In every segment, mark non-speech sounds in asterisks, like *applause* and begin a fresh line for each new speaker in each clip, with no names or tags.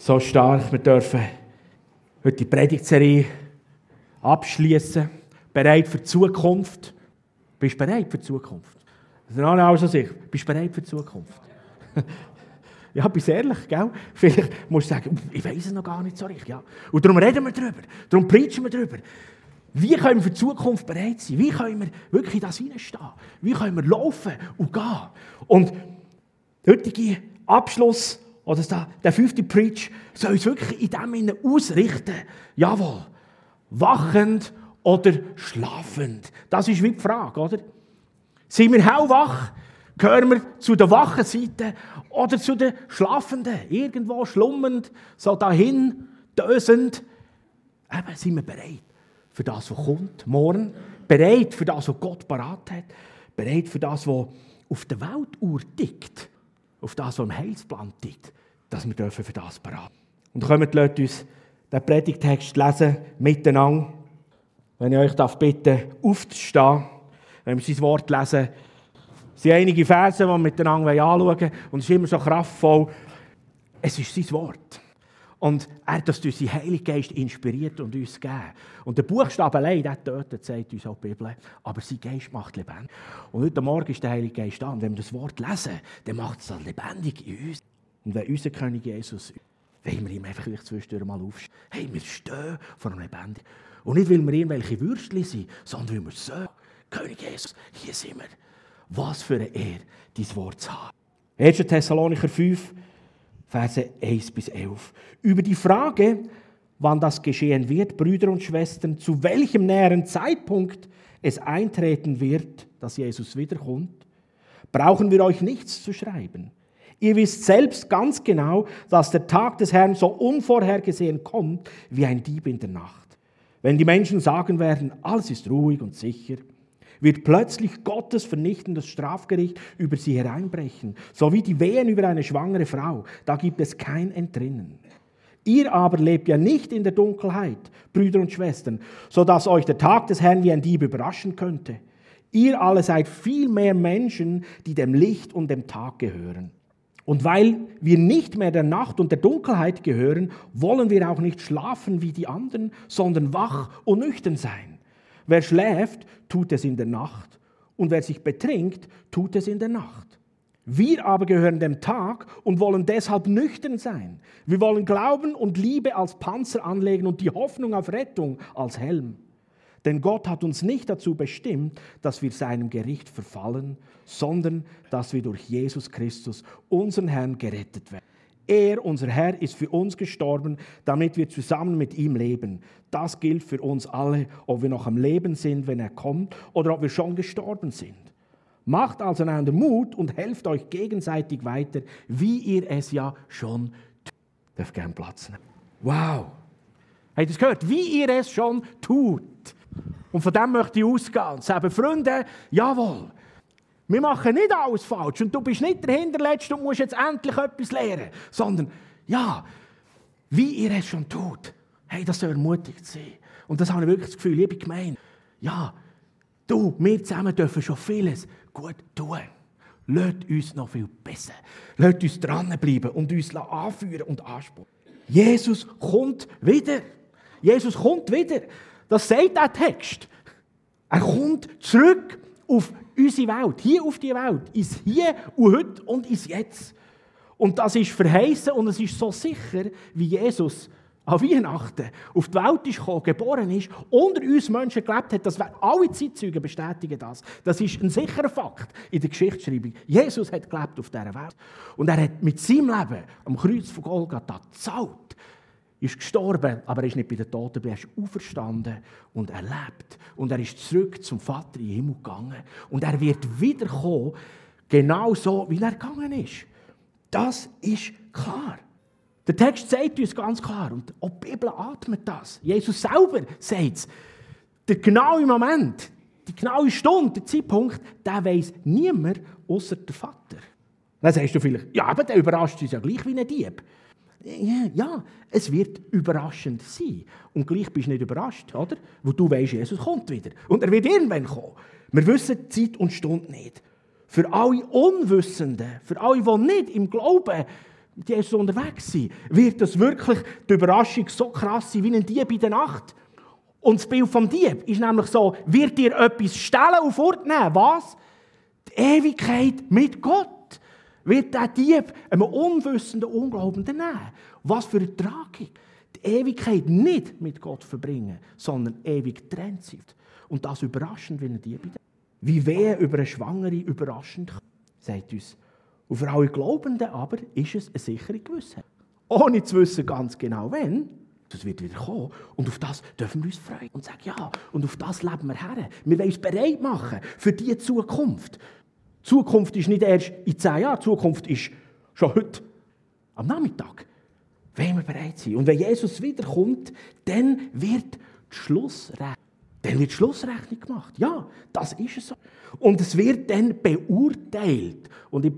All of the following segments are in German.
so stark. Wir dürfen heute die Predigtserie abschließen. Bereit für die Zukunft. Bist du bereit für die Zukunft? Das ist auch so sich. Bist du bereit für die Zukunft? *laughs* ja, bist ehrlich, gell? Vielleicht musst du sagen, ich weiß es noch gar nicht so richtig. Ja. Und darum reden wir darüber. Darum preachen wir darüber. Wie können wir für die Zukunft bereit sein? Wie können wir wirklich in das hineinstehen? Wie können wir laufen und gehen? Und der heutige Abschluss oder der, der fünfte Preach soll uns wirklich in dem Sinne ausrichten. Jawohl, wachend oder schlafend. Das ist wie die Frage, oder? Sind wir hellwach? Gehören wir zu der wachen Seite oder zu der schlafenden? Irgendwo schlummernd, so dahin, dösend. Eben, sind wir bereit für das, was kommt, morgen? Bereit für das, was Gott parat hat? Bereit für das, was auf der Weltuhr tickt? Auf das, was im Heilsplan tickt? Dass wir dürfen für das parat Und kommt, lasst uns den Predigtext lesen, miteinander. Wenn ich euch darf bitten, aufzustehen, wenn wir sein Wort lesen. Es sind einige Verse, die wir miteinander anschauen wollen. Und es ist immer so kraftvoll. Es ist sein Wort. Und er hat das durch seinen Heiligen Geist inspiriert und uns gegeben. Und der Buchstabe allein, der tötet, sagt uns auch die Bibel. Aber sein Geist macht lebendig. Und heute Morgen ist der Heilige Geist da. Und wenn wir das Wort lesen, dann macht es dann lebendig in uns. Und wenn unser König Jesus, wollen wir ihm einfach zwischendurch mal aufstehen. Hey, wir stehen vor einem Lebendigen. Und nicht, weil wir irgendwelche Würstchen sind, sondern weil wir so, König Jesus, hier sind wir. Was für eine Ehre, dein Wort zu haben. 1. Thessalonicher 5, Verse 1 bis 11. Über die Frage, wann das geschehen wird, Brüder und Schwestern, zu welchem näheren Zeitpunkt es eintreten wird, dass Jesus wiederkommt, brauchen wir euch nichts zu schreiben. Ihr wisst selbst ganz genau, dass der Tag des Herrn so unvorhergesehen kommt wie ein Dieb in der Nacht. Wenn die Menschen sagen werden, alles ist ruhig und sicher, wird plötzlich Gottes vernichtendes Strafgericht über sie hereinbrechen, so wie die Wehen über eine schwangere Frau. Da gibt es kein Entrinnen. Ihr aber lebt ja nicht in der Dunkelheit, Brüder und Schwestern, so dass euch der Tag des Herrn wie ein Dieb überraschen könnte. Ihr alle seid viel mehr Menschen, die dem Licht und dem Tag gehören. Und weil wir nicht mehr der Nacht und der Dunkelheit gehören, wollen wir auch nicht schlafen wie die anderen, sondern wach und nüchtern sein. Wer schläft, tut es in der Nacht, und wer sich betrinkt, tut es in der Nacht. Wir aber gehören dem Tag und wollen deshalb nüchtern sein. Wir wollen Glauben und Liebe als Panzer anlegen und die Hoffnung auf Rettung als Helm. Denn Gott hat uns nicht dazu bestimmt, dass wir seinem Gericht verfallen, sondern dass wir durch Jesus Christus, unseren Herrn, gerettet werden. Er, unser Herr, ist für uns gestorben, damit wir zusammen mit ihm leben. Das gilt für uns alle, ob wir noch am Leben sind, wenn er kommt, oder ob wir schon gestorben sind. Macht also einander Mut und helft euch gegenseitig weiter, wie ihr es ja schon tut. Darf gerne Platz nehmen. Wow! Habt ihr das gehört? Wie ihr es schon tut. Und von dem möchte ich ausgehen und sagen, Freunde, jawohl, wir machen nicht alles falsch und du bist nicht der Hinterletzte und musst jetzt endlich etwas lernen, sondern ja, wie ihr es schon tut, hey, das soll ermutigt sein. Und das habe ich wirklich das Gefühl, liebe Gemeinde, ja, du, wir zusammen dürfen schon vieles gut tun. Lasst uns noch viel besser. Lasst uns dranbleiben und uns anführen und anspornen. Jesus kommt wieder. Jesus kommt wieder. Das sagt der Text. Er kommt zurück auf unsere Welt, hier auf die Welt, ins Hier und Heute und ins Jetzt. Und das ist verheißen und es ist so sicher, wie Jesus an Weihnachten auf die Welt ist gekommen, geboren ist, unter uns Menschen gelebt hat. Das alle Zeitzeugen bestätigen das. Das ist ein sicherer Fakt in der Geschichtsschreibung. Jesus hat gelebt auf dieser Welt. Und er hat mit seinem Leben am Kreuz von Golgatha gezahlt ist gestorben, aber er ist nicht bei den Toten, er ist auferstanden und er lebt. Und er ist zurück zum Vater im Himmel gegangen. Und er wird wiederkommen, genau so, wie er gegangen ist. Das ist klar. Der Text sagt uns ganz klar, und auch die Bibel atmet das. Jesus selber sagt es. Der genaue Moment, die genaue Stunde, der Zeitpunkt, der weiß niemand außer der Vater. Dann sagst du vielleicht, ja, aber der überrascht uns ja gleich wie ein Dieb. Ja, es wird überraschend sein. Und gleich bist du nicht überrascht, oder? Weil du weißt, Jesus kommt wieder. Und er wird irgendwann kommen. Wir wissen Zeit und Stunde nicht. Für alle Unwissenden, für alle, die nicht im Glauben mit Jesus unterwegs sein, wird das wirklich die Überraschung so krass sein wie ein Dieb in der Nacht. Und das Bild vom Dieb ist nämlich so, wird dir etwas stellen und fortnehmen? Was? Die Ewigkeit mit Gott. Wird der Dieb einem unwissenden Unglaubenden nehmen? Was für eine Tragik. Die Ewigkeit nicht mit Gott verbringen, sondern ewig getrennt sein. Und das überraschend wie ein Dieb. Wie wehe über eine Schwangere überraschend, sagt uns. Und für alle Glaubenden aber ist es eine sichere Gewissheit. Ohne zu wissen ganz genau, wenn, das wird wieder kommen. Und auf das dürfen wir uns freuen und sagen, ja, und auf das leben wir her. Wir wollen uns bereit machen für diese Zukunft. Zukunft ist nicht erst in zehn Jahren, Zukunft ist schon heute am Nachmittag. Wenn wir bereit sein. Und wenn Jesus wiederkommt, dann wird die Schlussrechnung, wird Schlussrechnung gemacht. Ja, das ist es so. Und es wird dann beurteilt. Und ich,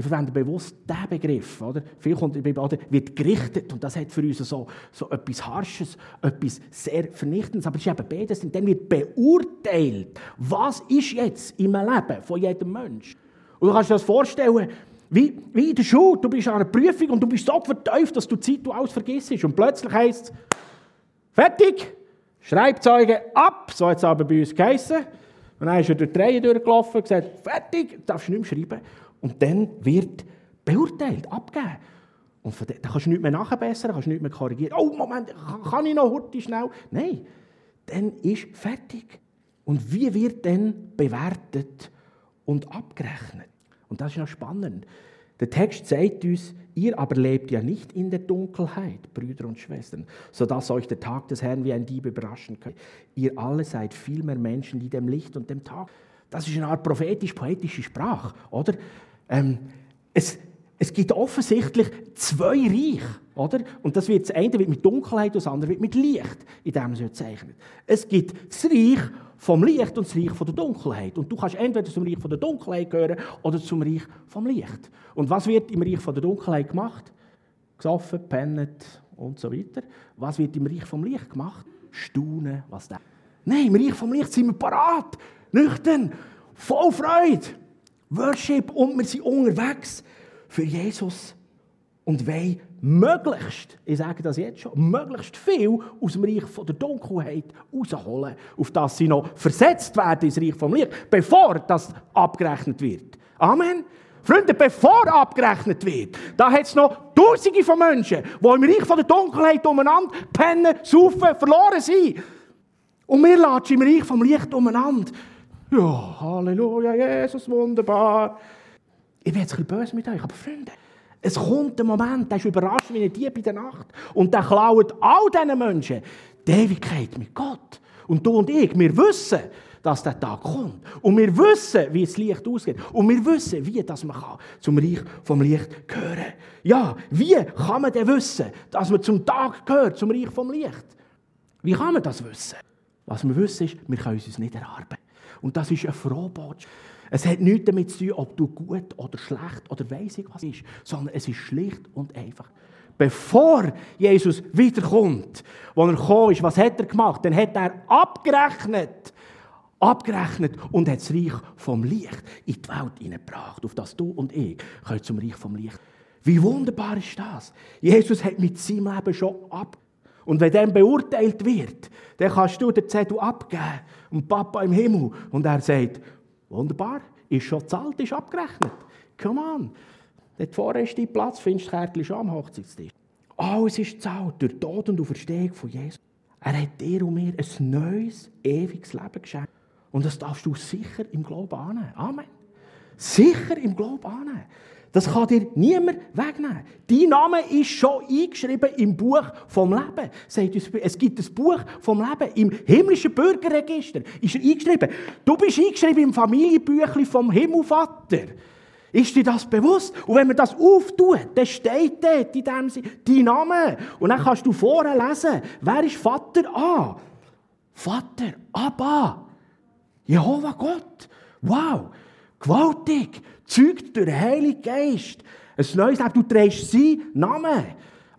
ich verwende bewusst diesen Begriff. Oder? Viel kommt in der Bibel, wird gerichtet. Und das hat für uns so, so etwas Harsches, etwas sehr Vernichtendes. Aber es ist eben beides. Und dann wird beurteilt, was ist jetzt im Leben von jedem Menschen. Und du kannst dir das vorstellen, wie, wie in der Schule. Du bist an einer Prüfung und du bist so verteuft, dass du Zeit alles vergisst. Und plötzlich heisst es, fertig, Schreibzeuge ab. So hat es aber bei uns geheissen. Und dann ist er durch die Reihe durchgelaufen und gesagt, fertig, darfst du nicht mehr schreiben. Und dann wird beurteilt, abgegeben. Und von da kannst du nicht mehr nachbessern, kannst du nicht mehr korrigieren. Oh, Moment, kann ich noch heute schnell? Nein, dann ist fertig. Und wie wird dann bewertet und abgerechnet? Und das ist noch spannend. Der Text sagt uns, ihr aber lebt ja nicht in der Dunkelheit, Brüder und Schwestern, sodass euch der Tag des Herrn wie ein Dieb überraschen könnte. Ihr alle seid vielmehr Menschen, die dem Licht und dem Tag. Das ist eine Art prophetisch-poetische Sprache, oder? Ähm, es, es gibt offensichtlich zwei Reiche, oder? Und das wird, das eine wird mit Dunkelheit und das andere wird mit Licht, in dem es zeichnet. Es gibt das Reich vom Licht und das Reich von der Dunkelheit. Und du kannst entweder zum Reich von der Dunkelheit gehören oder zum Reich vom Licht. Und was wird im Reich von der Dunkelheit gemacht? Gesoffen, pennet und so weiter. Was wird im Reich vom Licht gemacht? Staunen, was da. Nein, im Reich vom Licht sind wir parat, nüchtern, voll Freude. Worship und wir sind unterwegs für Jesus und wollen möglichst, ich sage das jetzt schon, möglichst viel aus dem Reich von der Dunkelheit rausholen, auf das sie noch versetzt werden ins Reich vom Licht, bevor das abgerechnet wird. Amen. Freunde, bevor abgerechnet wird, da hat es noch Tausende von Menschen, die im Reich von der Dunkelheit umeinander pennen, saufen, verloren sind. Und wir latschen im Reich vom Licht umeinander. Ja, Halleluja, Jesus, wunderbar. Ich bin jetzt ein bisschen böse mit euch, aber Freunde, es kommt ein Moment, der ist überrascht wie ein Dieb in der Nacht. Und der klaut all diesen Menschen die Ewigkeit mit Gott. Und du und ich, wir wissen, dass der Tag kommt. Und wir wissen, wie das Licht ausgeht. Und wir wissen, wie das man kann zum Reich vom Licht gehören. Ja, wie kann man denn wissen, dass man zum Tag gehört, zum Reich vom Licht? Wie kann man das wissen? Was wir wissen ist, wir können uns nicht erarbeiten. Und das ist eine Frohbotschaft. Es hat nichts damit zu tun, ob du gut oder schlecht oder weiss ich was ist, sondern es ist schlicht und einfach. Bevor Jesus wiederkommt, wo er gekommen ist, was hat er gemacht? Dann hat er abgerechnet, abgerechnet und hat das Reich vom Licht in die Welt hineingebracht, auf das du und ich zum Reich vom Licht. Wie wunderbar ist das? Jesus hat mit seinem Leben schon ab. Und wenn dann beurteilt wird, dann kannst du den Zettel abgeben und Papa im Himmel und er sagt, Wunderbar, ist schon zahlt, ist abgerechnet. Come on. Dort vorne ist dein Platz, findest du Kärtchen schon am Hochzeitstisch. Alles ist gezahlt durch Tod und Auferstehung von Jesus. Er hat dir und mir ein neues, ewiges Leben geschenkt. Und das darfst du sicher im Glauben annehmen. Amen. Sicher im Glauben annehmen. Das kann dir niemand wegnehmen. Dein Name ist schon eingeschrieben im Buch vom Leben. Es gibt ein Buch vom Leben im himmlischen Bürgerregister. Ist er eingeschrieben? Du bist eingeschrieben im Familienbüchlein vom Himmelvater. Ist dir das bewusst? Und wenn man das auftut, dann steht dort in dem Sinne dein Name. Und dann kannst du vorher lesen, wer ist Vater A? Vater, Abba. Jehova Gott. Wow, gewaltig zeugt durch den Heiligen Geist. Ein neues Leben. Du trägst seinen Namen.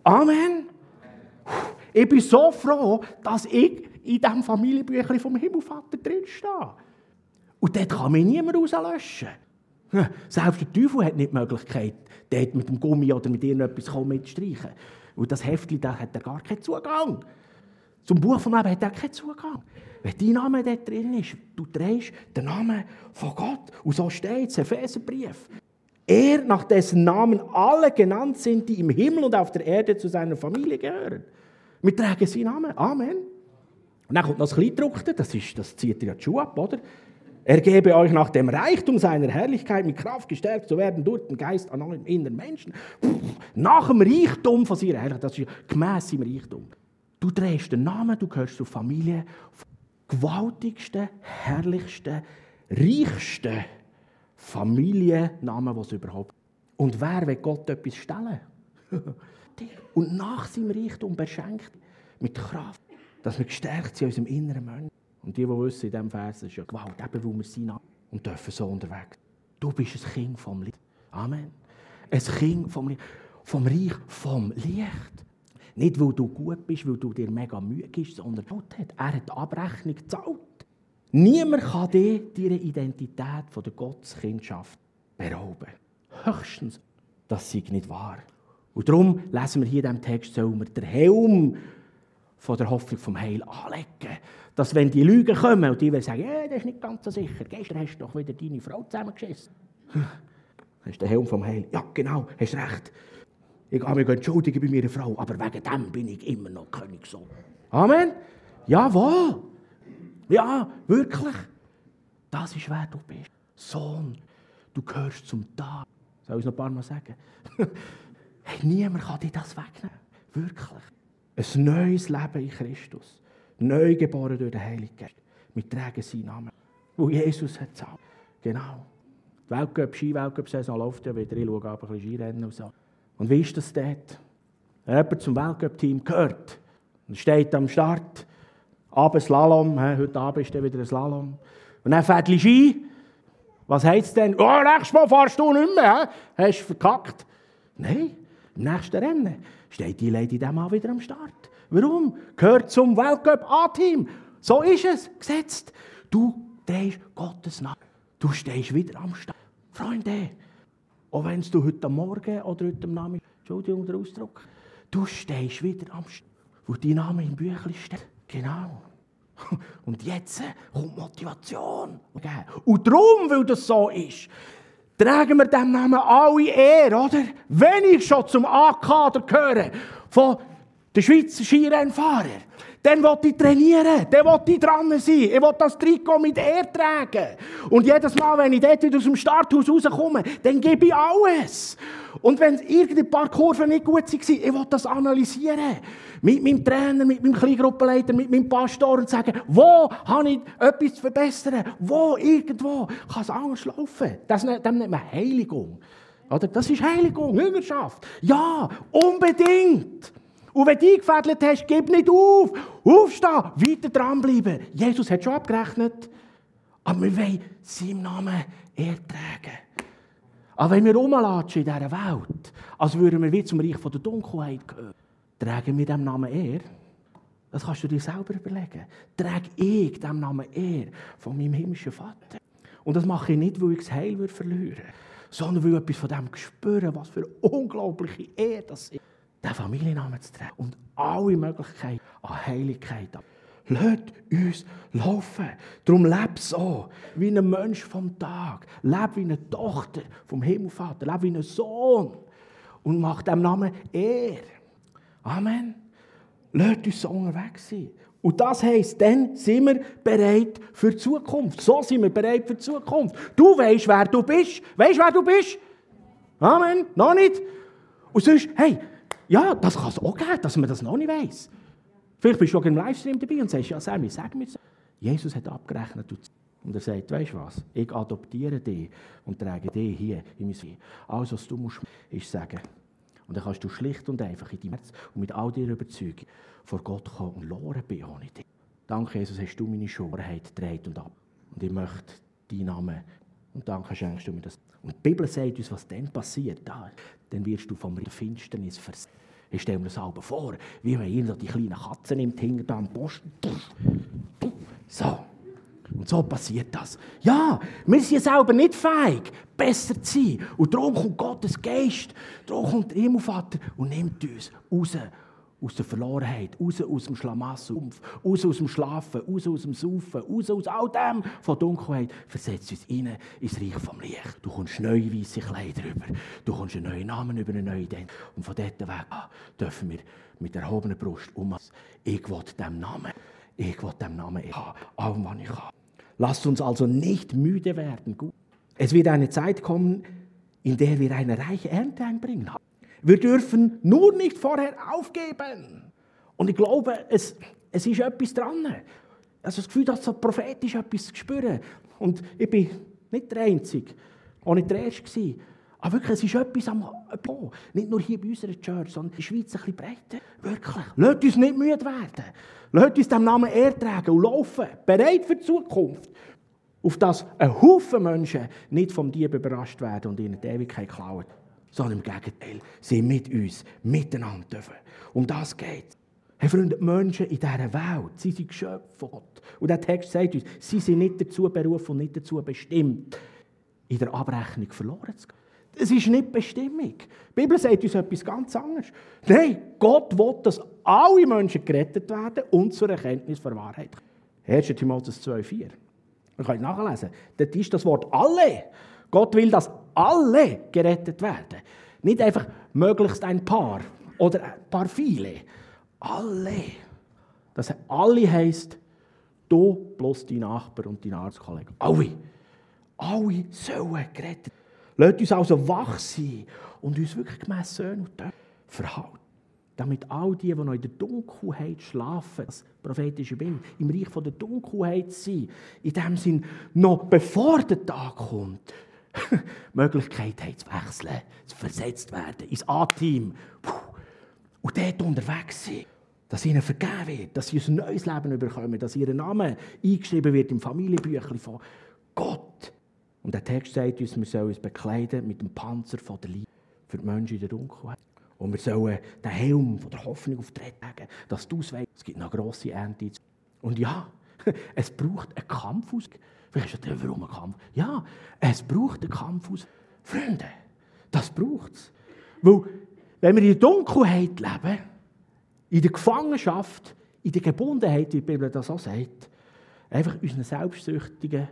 Amen. Ich bin so froh, dass ich in diesem Familienbüchlein vom Himmelvater drinstehe. Und dort kann mich niemand rauslöschen. Selbst der Teufel hat nicht die Möglichkeit, dort mit dem Gummi oder mit irgendetwas mitstreichen. Und das Heftchen, da hat er gar keinen Zugang. Zum Buch vom Leben hat er keinen Zugang. Wenn dein Name dort drin ist, du trägst den Namen von Gott. Und so steht es, Epheserbrief. Er, nach dessen Namen alle genannt sind, die im Himmel und auf der Erde zu seiner Familie gehören. Wir tragen seinen Namen. Amen. Und dann kommt noch das Kleidruckte, das, ist, das zieht ja die Schuhe ab, oder? Er gebe euch nach dem Reichtum seiner Herrlichkeit mit Kraft gestärkt zu werden durch den Geist an allen inneren Menschen. Nach dem Reichtum von seiner Herrlichkeit, das ist gemäss seinem Reichtum. Du drehst den Namen, du gehörst zur Familie, gewaltigsten, herrlichsten, reichsten Familiennamen, was es überhaupt Und wer will Gott etwas stellen? *laughs* Und nach seinem Reichtum beschenkt mit Kraft, dass wir gestärkt sind in unserem inneren Menschen. Und die, die wissen, in diesem Vers ist ja Gewalt, eben weil wir sind und dürfen so unterwegs. Du bist ein Kind vom Licht. Amen. Ein Kind vom Licht. Vom Reich vom Licht. Nicht, weil du gut bist, weil du dir mega Mühe gibst, sondern Gott hat. Er hat die Abrechnung gezahlt. Niemand kann dir deine Identität von der Gotteskindschaft berauben. Höchstens, das sei nicht wahr. Und darum lesen wir hier in diesem Text, sollen wir den Helm von der Hoffnung vom Heil anlegen. Dass wenn die Lügen kommen und die sagen, ja, das ist nicht ganz so sicher, gestern hast du doch wieder deine Frau zusammengeschissen. Das ist der Helm vom Heil. Ja, genau, hast recht. Ich habe mich entschuldigen bei meiner Frau, aber wegen dem bin ich immer noch Königssohn. Amen? Jawohl. Ja, wirklich. Das ist, wer du bist. Sohn, du gehörst zum Tag. Soll ich es noch ein paar Mal sagen? *laughs* hey, niemand kann dir das wegnehmen. Wirklich. Ein neues Leben in Christus. Neu geboren durch den Heiligen Geist. Wir tragen seinen Namen. Wo Jesus hat gesagt. Genau. Die Weltcup, Ski-Weltcup-Saison läuft ja wieder. Ich schaue aber ein bisschen Skirennen und so. Und wie ist das dort? Wenn jemand zum Weltcup-Team gehört und steht am Start, Abend Slalom, heute Abend ist dann wieder ein Slalom. Und dann fährt die Ski. Was heisst es denn? Oh, nächstes Mal fahrst du nicht mehr. He? Hast du verkackt? Nein, im nächsten Rennen steht die Lady dem Mal wieder am Start. Warum? Gehört zum Weltcup A-Team. So ist es, gesetzt. Du drehst Gottes Namen. Du stehst wieder am Start. Freunde, auch wenn du heute Morgen oder heute Namen, Entschuldigung der Ausdruck, du stehst wieder am Start, wo dein Name im Büchlein steht. Genau. *laughs* Und jetzt kommt Motivation. Und darum, weil das so ist, tragen wir dem Namen alle Ehre, oder? Wenn ich schon zum A-Kader gehöre, von den Schweizer Skirennfahrer, dann will ich trainieren, dann will ich dran sein, ich will das Trikot mit Ehre tragen. Und jedes Mal, wenn ich dort wieder aus dem Starthaus rauskomme, dann gebe ich alles. Und wenn irgendein paar Kurven nicht gut waren, ich will das analysieren. Mit meinem Trainer, mit meinem Kleingruppenleiter, mit meinem Pastor und sagen, wo habe ich etwas zu verbessern? Wo, irgendwo kann es anders laufen. Das nennt man Heiligung. Oder? Das ist Heiligung, Jüngerschaft. Ja, unbedingt. Und wenn du eingefädelt hast, gib nicht auf. Aufstehen, weiter dranbleiben. Jesus hat schon abgerechnet. Aber wir wollen seinem Namen ertragen. Aber wenn wir rumlatschen in dieser Welt, als würden wir wie zum Reich der Dunkelheit gehören, tragen wir dem Namen er. Das kannst du dir selber überlegen. Trage ich dem Namen er von meinem himmlischen Vater. Und das mache ich nicht, weil ich das Heil verlieren würde, sondern weil ich etwas von dem spüre, was für unglaubliche Ehre das ist den Familiennamen zu tragen und alle Möglichkeiten an Heiligkeit ab. Lasst uns laufen. Darum lebe so, wie ein Mensch vom Tag. Lebe wie eine Tochter vom Himmelvater. Lebe wie ein Sohn. Und mach dem Namen Ehre. Amen. Lasst uns so unterwegs sein. Und das heisst, dann sind wir bereit für die Zukunft. So sind wir bereit für die Zukunft. Du weißt, wer du bist. Weißt, wer du bist? Amen. Noch nicht? Und sonst, hey, ja, das kann es auch geben, dass man das noch nicht weiß. Vielleicht bist du auch im Livestream dabei und sagst, ja, Sammy, sag mir Jesus hat abgerechnet und er sagt, weißt du was, ich adoptiere dich und trage dich hier in mein Leben. Alles, was du musst, ist sagen. Und dann kannst du schlicht und einfach in deinem Herz und mit all deiner Überzeugung vor Gott kommen und loren bin ohne dich. Danke, Jesus, hast du meine Schorheit dreht und ab. Und ich möchte deinen Namen und danke schenkst du mir das. Und die Bibel sagt uns, was dann passiert. Da, dann wirst du vom Finsternis versetzt. Ich stelle mir das selber vor, wie man irgendwo die kleinen Katzen nimmt, hinter am Posten. So. Und Und so passiert das. Ja, wir sind selber nicht fähig, besser zu sein. Und darum kommt Gottes Geist, darum kommt der Himmelvater und nimmt uns raus aus der Verlorenheit, raus aus dem Schlamassel, raus aus dem Schlafen, raus aus dem Saufen, raus aus all dem von Dunkelheit, versetzt uns rein ins Reich vom Licht. Du kommst neue weiße Kleider über, du kommst einen neuen Namen über, eine neue Identität. Und von dort weg dürfen wir mit erhobener Brust um. Ich will dem Namen, ich will dem Namen ich habe, allem, was ich habe. Lasst uns also nicht müde werden. Es wird eine Zeit kommen, in der wir eine reiche Ernte einbringen. Wir dürfen nur nicht vorher aufgeben. Und ich glaube, es, es ist etwas dran. Also das Gefühl, dass so prophetisch etwas zu spüren. Und ich bin nicht der Einzige, auch nicht der Erste Aber wirklich, es ist etwas am Bo. Nicht nur hier bei unserer Church, sondern in der Schweiz ein bisschen breiter. Wirklich. Lasst uns nicht müde werden. Lasst uns dem Namen ertragen und laufen. Bereit für die Zukunft. Auf dass ein Haufen Menschen nicht vom Dieb überrascht werden und in die Ewigkeit klauen sondern im Gegenteil, sie mit uns, miteinander dürfen. Um das geht es. Hey Freunde, die Menschen in dieser Welt, sie sind Geschöpfe von Gott. Und der Text sagt uns, sie sind nicht dazu berufen und nicht dazu bestimmt, in der Abrechnung verloren zu gehen. Das ist nicht Bestimmung. Die Bibel sagt uns etwas ganz anderes. Nein, Gott will, dass alle Menschen gerettet werden und zur Erkenntnis der Wahrheit. 1. Timotheus 2,4. Man kann es nachlesen. Dort ist das Wort alle. Gott will, dass alle gerettet werden. Nicht einfach möglichst ein paar oder ein paar viele. Alle. Das alle heisst, du plus dein Nachbar und dein Arztkollege. Alle. Alle sollen gerettet Lasst uns also wach sein und uns wirklich gemäss und verhalten. Damit all die, die noch in der Dunkelheit schlafen, das prophetische Bild, im Reich von der Dunkelheit sind, in dem Sinn, noch bevor der Tag kommt, *laughs* Möglichkeit haben zu wechseln, zu versetzt werden ins A-Team und dort unterwegs sind. Dass ihnen vergeben wird, dass sie ein neues Leben bekommen, dass ihr Name eingeschrieben wird im Familienbüchlein von Gott. Und der Text sagt uns, wir sollen uns bekleiden mit dem Panzer von der Liebe für die Menschen in der Dunkelheit. Und wir sollen den Helm von der Hoffnung auf die legen, dass du es weißt, es gibt noch grosse Ernte. Und ja, *laughs* es braucht einen Kampf aus. Weißt du, warum ein Kampf? Ja, es braucht einen Kampf aus. Freunde, das braucht es. Weil, wenn wir in der Dunkelheit leben, in der Gefangenschaft, in der Gebundenheit, wie die Bibel das auch sagt, einfach unseren selbstsüchtigen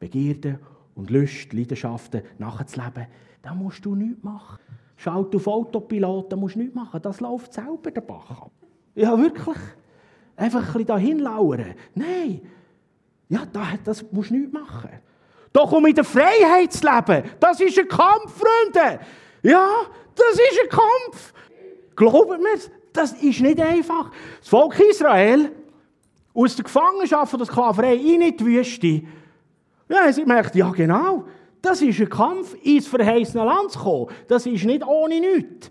Begierden und Lust, Leidenschaften nachzuleben, dann musst du nichts machen. Schalt auf Autopilot, dann musst du nichts machen. Das läuft selber der Bach ab. Ja, wirklich. Einfach ein bisschen dahin lauern. Nein, ja, das musst du nicht machen. Doch um in der Freiheit zu leben, das ist ein Kampf, Freunde. Ja, das ist ein Kampf. Glaubt mir, das ist nicht einfach. Das Volk Israel aus der Gefangenschaft von der Sklaverei in die Wüste, ja, sie merkt, ja genau, das ist ein Kampf, ins verheißene Land zu kommen. Das ist nicht ohne nichts.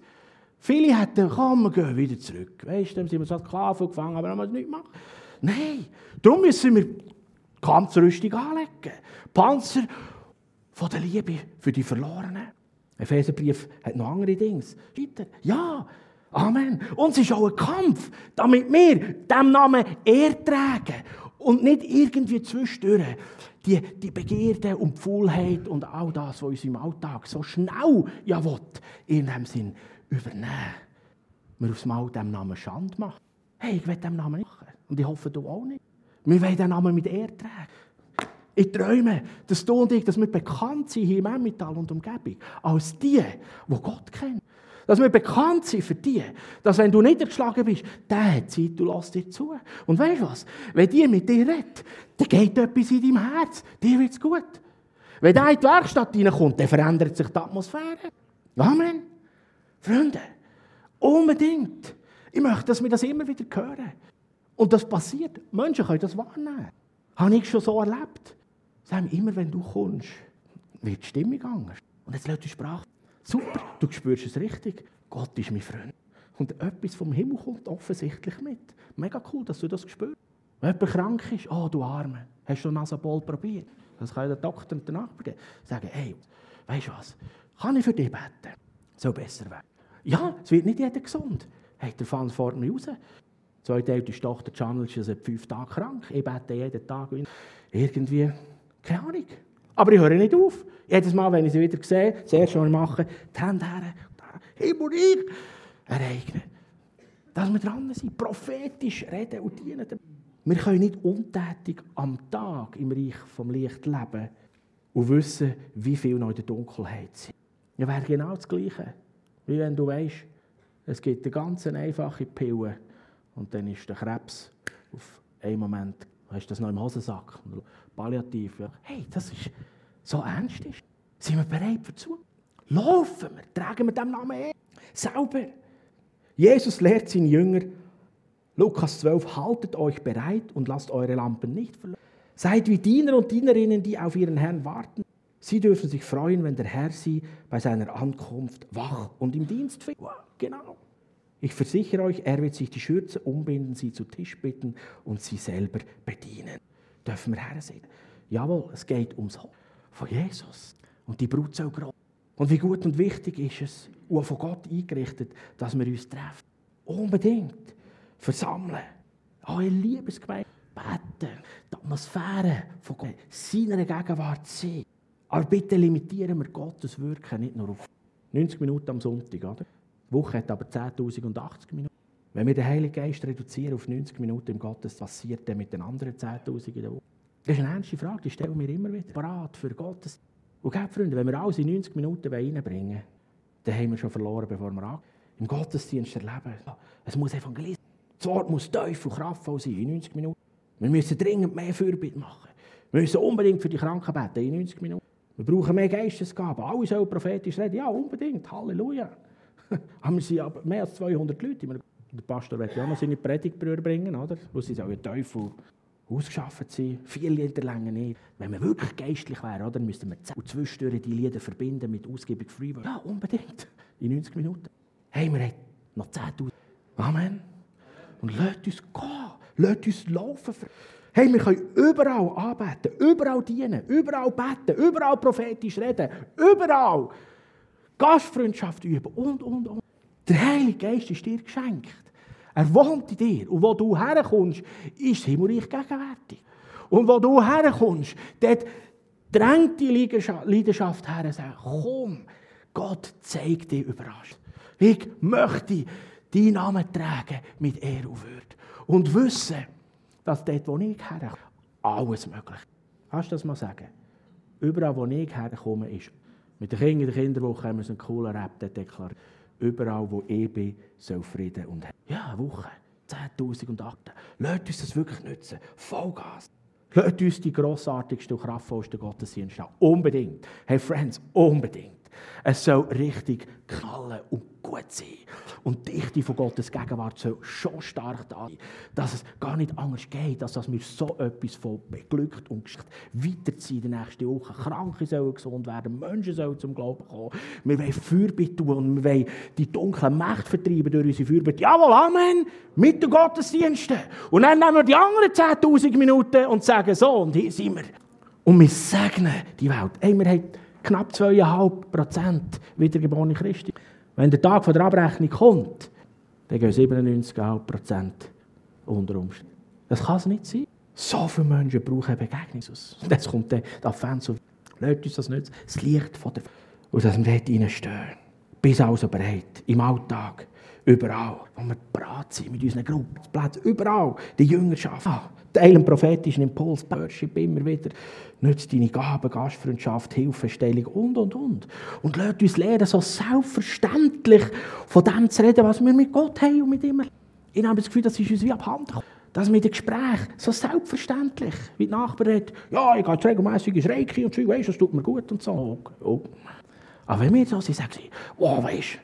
Viele hätten, komm, wir gehen wieder zurück. Weißt du, dann sind wir so Sklaven gefangen, aber müssen wir nichts machen. Nein, darum müssen wir Kampfrüstung anlegen. Panzer von der Liebe für die Verlorenen. Epheserbrief hat noch andere Dinge. Ja, Amen. Und es ist auch ein Kampf, damit wir dem Namen Ehr tragen und nicht irgendwie zwischendurch die, die Begierde und die Faulheit und all das, was uns im Alltag so schnell ja will, in dem Sinn übernehmen. Wir aufs Mal dem Namen Schand machen. Hey, ich will dem Namen nicht machen. Und ich hoffe, du auch nicht. Wir wollen den Namen mit Ehre tragen. Ich träume, dass du und ich, dass wir bekannt sind hier im Emmental und Umgebung, als die, die Gott kennen. Dass wir bekannt sind für die, dass wenn du niedergeschlagen bist, der hat Zeit, du lässt dir zu. Und weißt du was? Wenn die mit dir redet, dann geht etwas in deinem Herz. Dir wird es gut. Wenn der in die Werkstatt reinkommt, dann verändert sich die Atmosphäre. Amen. Freunde, unbedingt. Ich möchte, dass wir das immer wieder hören. Und das passiert. Menschen können das wahrnehmen. Habe ich schon so erlebt. Sagen immer, wenn du kommst, wird die Stimmung anders. Und jetzt lässt die Sprache. Super, du spürst es richtig. Gott ist mein Freund. Und etwas vom Himmel kommt offensichtlich mit. Mega cool, dass du das spürst. Wenn jemand krank ist, oh du Arme, hast du Nasabol probiert? Das kann der Doktor und der Nachbar geben. Sagen, hey, weißt du was, kann ich für dich beten? Soll besser werden. Ja, es wird nicht jeder gesund. Hey, der fällt vor mir raus. Zweite älteste Tochter Channel ist seit fünf Tagen krank. Ich bete jeden Tag. Irgendwie, keine Ahnung. Aber ich höre nicht auf. Jedes Mal, wenn ich sie wieder sehe, das erste, was ich mache, die Hände her, Himmel, ich ereignen. Dass wir dran sind, prophetisch reden und dienen. Wir können nicht untätig am Tag im Reich vom Licht leben und wissen, wie viel noch in der Dunkelheit sind. Ja, wäre genau das Gleiche. Wie wenn du weißt, es gibt eine ganz einfache Pille und dann ist der Krebs auf einen Moment, hast du das noch im Hosensack, palliativ. Ja. Hey, das ist so ernst. Ist. Sind wir bereit dazu? Laufen wir, tragen wir dem Namen ein. Sauber. Jesus lehrt seine Jünger, Lukas 12, haltet euch bereit und lasst eure Lampen nicht verloren. Seid wie Diener und Dienerinnen, die auf ihren Herrn warten. Sie dürfen sich freuen, wenn der Herr sie bei seiner Ankunft wach und im Dienst findet. Genau. Ich versichere euch, er wird sich die Schürze umbinden, sie zu Tisch bitten und sie selber bedienen. Dürfen wir Herr sehen? Jawohl, es geht ums Hof von Jesus. Und die Brut soll groß. Und wie gut und wichtig ist es, und von Gott eingerichtet, dass wir uns treffen. Unbedingt. Versammeln. Eure Liebesgemeinde. Beten. Die Atmosphäre von Gott. Seiner Gegenwart sein. Aber bitte limitieren wir Gottes Wirken nicht nur auf 90 Minuten am Sonntag, oder? Die Woche hat aber 10.000 und 80 Minuten. Wenn wir den Heiligen Geist reduzieren auf 90 Minuten im Gottes, was passiert dann mit den anderen 10.000 in der Woche? Das ist eine ernste Frage, die stellen wir immer wieder. Parat für Gottes. Und gebt, Freunde, wenn wir alles in 90 Minuten reinbringen wollen, dann haben wir schon verloren, bevor wir anfangen. Im Gottesdienst erleben. Es muss Evangelisten. Das Wort muss tief und kraftvoll sein, in 90 Minuten. Wir müssen dringend mehr Fürbitte machen. Wir müssen unbedingt für die Kranken beten, in 90 Minuten. Wir brauchen mehr Geistesgaben. Alle sollen prophetisch reden. Ja, unbedingt. Halleluja. *laughs* Wir sind aber mehr als 200 Leute. Der Pastor wird ja noch seine Predigtbrüder bringen, oder? Wo sie sollen Teufel ausgeschafft sein. Viele Lieder länger nicht. Wenn wir wirklich geistlich wären, oder, müssten wir zwischendurch die Lieder verbinden mit Ausgebung Freeword. Ja, unbedingt. In 90 Minuten. Hey, wir haben noch 10.000. Amen. Und lasst uns gehen. Lasst uns laufen. Hey, wir können überall arbeiten, überall dienen, überall beten, überall prophetisch reden, überall Gastfreundschaft üben und, und, und. Der Heilige Geist ist dir geschenkt. Er wohnt in dir. Und wo du herkommst, ist das Himmelreich gegenwärtig. Und wo du herkommst, dort drängt die Leidenschaft her und sagt, komm, Gott zeigt dir überrascht. Ich möchte deinen Namen tragen mit Ehre und Würde. Und wissen, dass dort, wo ich herkomme, alles möglich ist. Kannst du das mal sagen? Überall, wo ich herkomme, ist. Mit den Kindern in der Kinderwoche haben wir einen coolen Rap deklariert. Überall, wo ich bin, soll Frieden und Ja, eine Woche. 10.000 und 8. Lasst uns das wirklich nutzen. Vollgas. Lasst uns die grossartigste und kraftvollste Gottesdienste haben. Unbedingt. Hey Friends, unbedingt. Es soll richtig knallen und gut sein. Und die Dichte von Gottes Gegenwart soll schon stark da sein, dass es gar nicht anders geht, als dass wir so etwas von beglückt und weiterziehen in der nächsten Woche. Kranke sollen gesund werden, Menschen sollen zum Glauben kommen. Wir wollen Fürbitte tun und wir wollen die dunklen Mächte vertreiben durch unsere Fürbitte. Jawohl, Amen, mit den Gottesdiensten. Und dann nehmen wir die anderen 10'000 Minuten und sagen so, und hier sind wir. Und wir segnen die Welt. Hey, wir haben knapp 2,5 Prozent wiedergeborene Christen. Wenn der Tag der Abrechnung kommt, dann gehen 97,5 Prozent unter Umständen. Das kann es nicht sein. So viele Menschen brauchen Begegnung. Und *laughs* jetzt kommt der, Fan so, lasst uns das nicht, das Licht von der... Und dass wir dort reinstehen. Bis also bereit, im Alltag, überall, wo wir bereit sind mit unseren Gruppenplätzen, überall, die Jüngerschaft. Ah, Teilen prophetischen Impuls, Worship immer wieder. Nützt deine Gaben, Gastfreundschaft, Hilfestellung und, und, und. Und lasst uns lernen, so selbstverständlich von dem zu reden, was wir mit Gott haben und mit ihm. Ich habe das Gefühl, das ist uns wie abhanden. Das mit dem Gespräch, so selbstverständlich. Wie die Nachbarn redet, ja, ich gehe regelmässig ins Reiki und so, weißt das tut mir gut und so. Okay. Oh. Aber wenn wir so sind, sagen sie, wow, weißt du,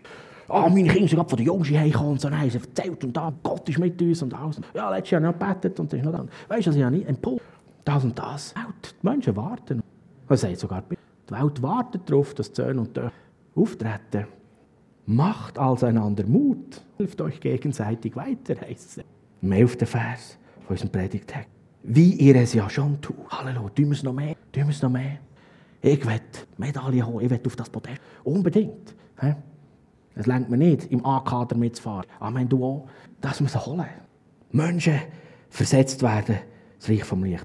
Ah, meine Kinder sind gerade von der Jungs heimgekommen und so. Nein, sie erzählt und da, Gott ist mit uns und alles. Ja, letztes Jahr noch gebetet und das ist noch dann. Weißt du, ich habe nicht Impuls. Das und das. Die Menschen warten. Man sagt sogar, die Welt wartet darauf, dass die Söhne und Töchter auftreten. Macht als einander Mut. Hilft euch gegenseitig weiter, heisst es. Im 11. Vers von unserem Predigtext. Wie ihr es ja schon tut. Halleluja, tun wir es noch mehr, tun wir es noch mehr. Ich will Medaille holen, ich will auf das Podest. Unbedingt. Es lenkt mir nicht, im A-Kader mitzufahren. Amen, du auch. Das muss holen. Menschen versetzt werden, das Reich vom Licht.